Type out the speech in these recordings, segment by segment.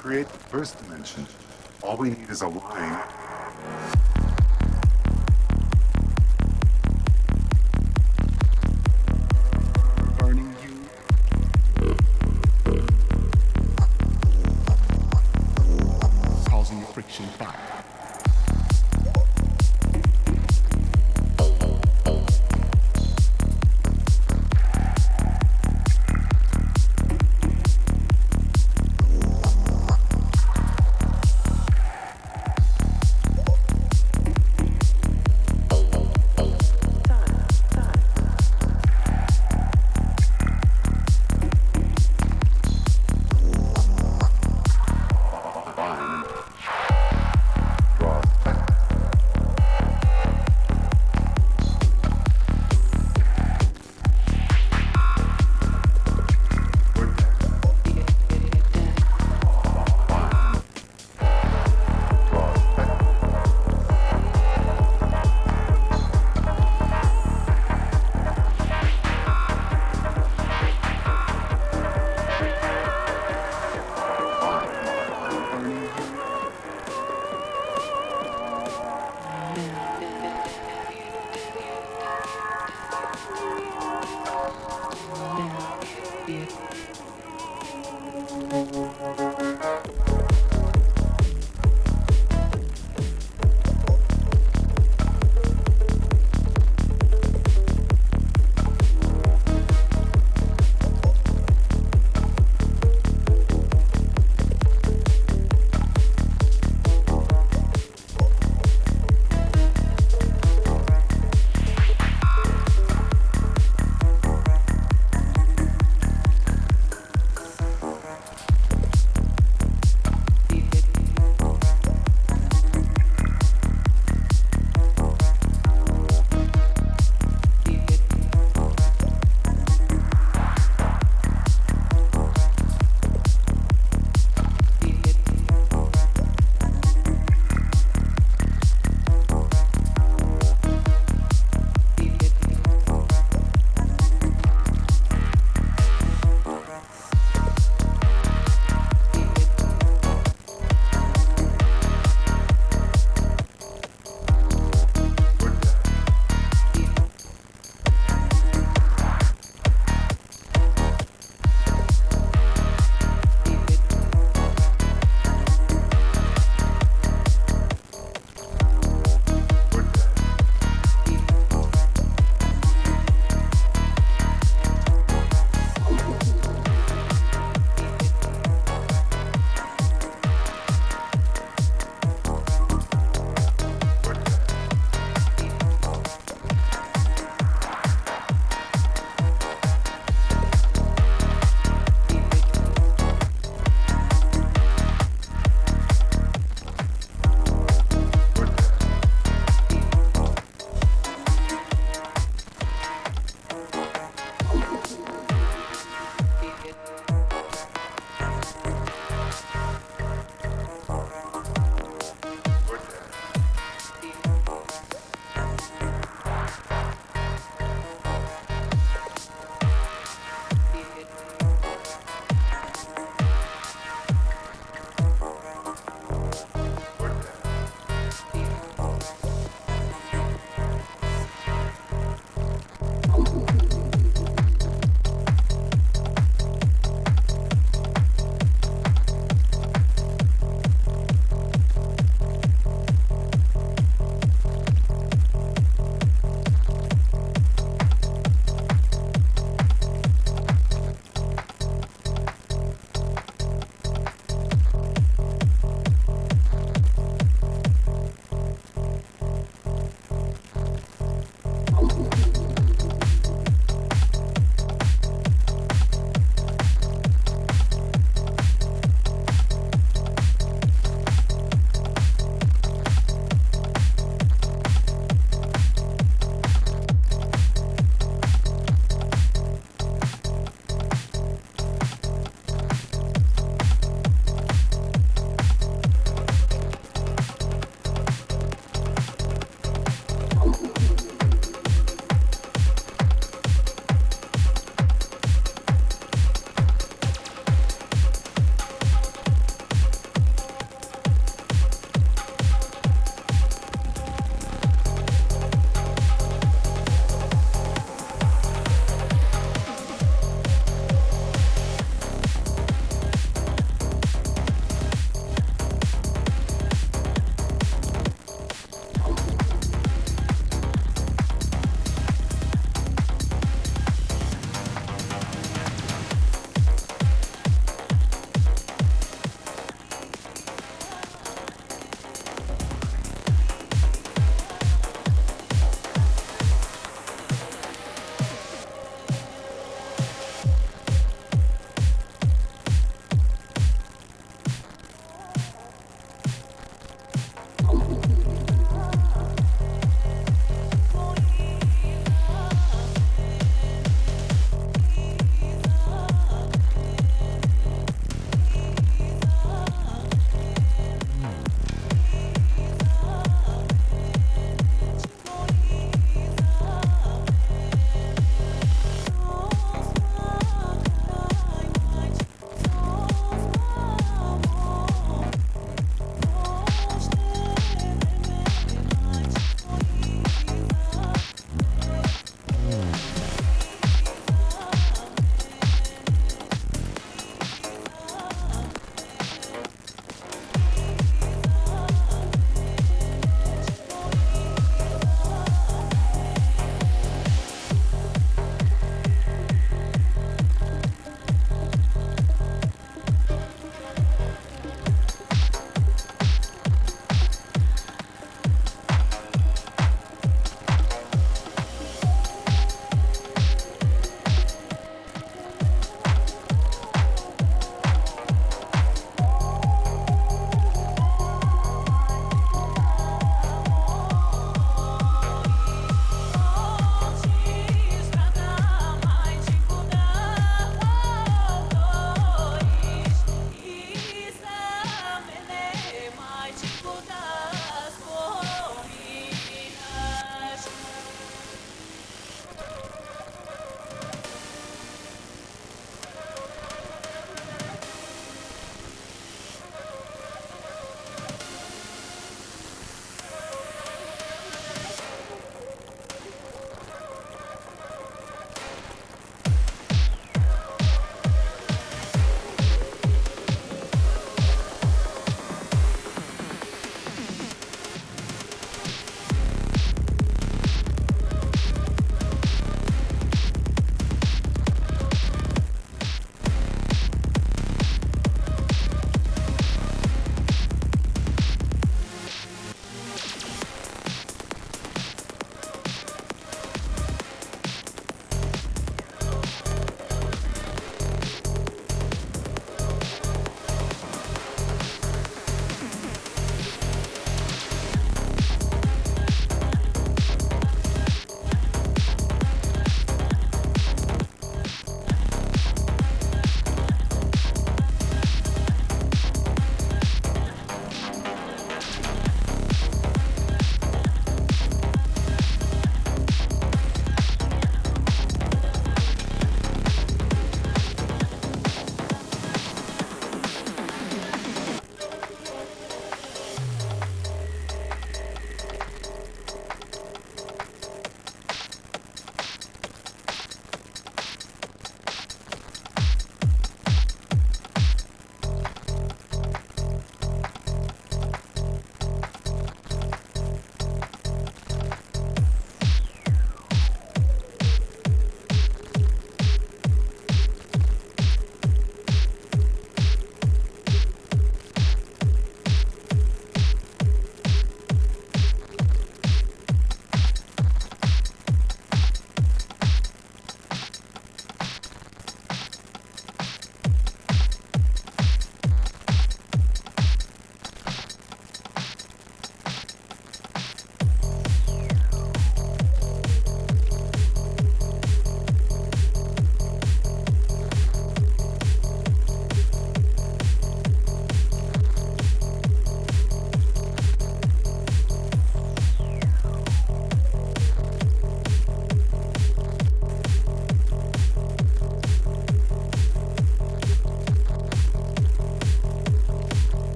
create the first dimension. All we need is a line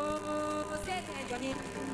おー、せいぜい4人。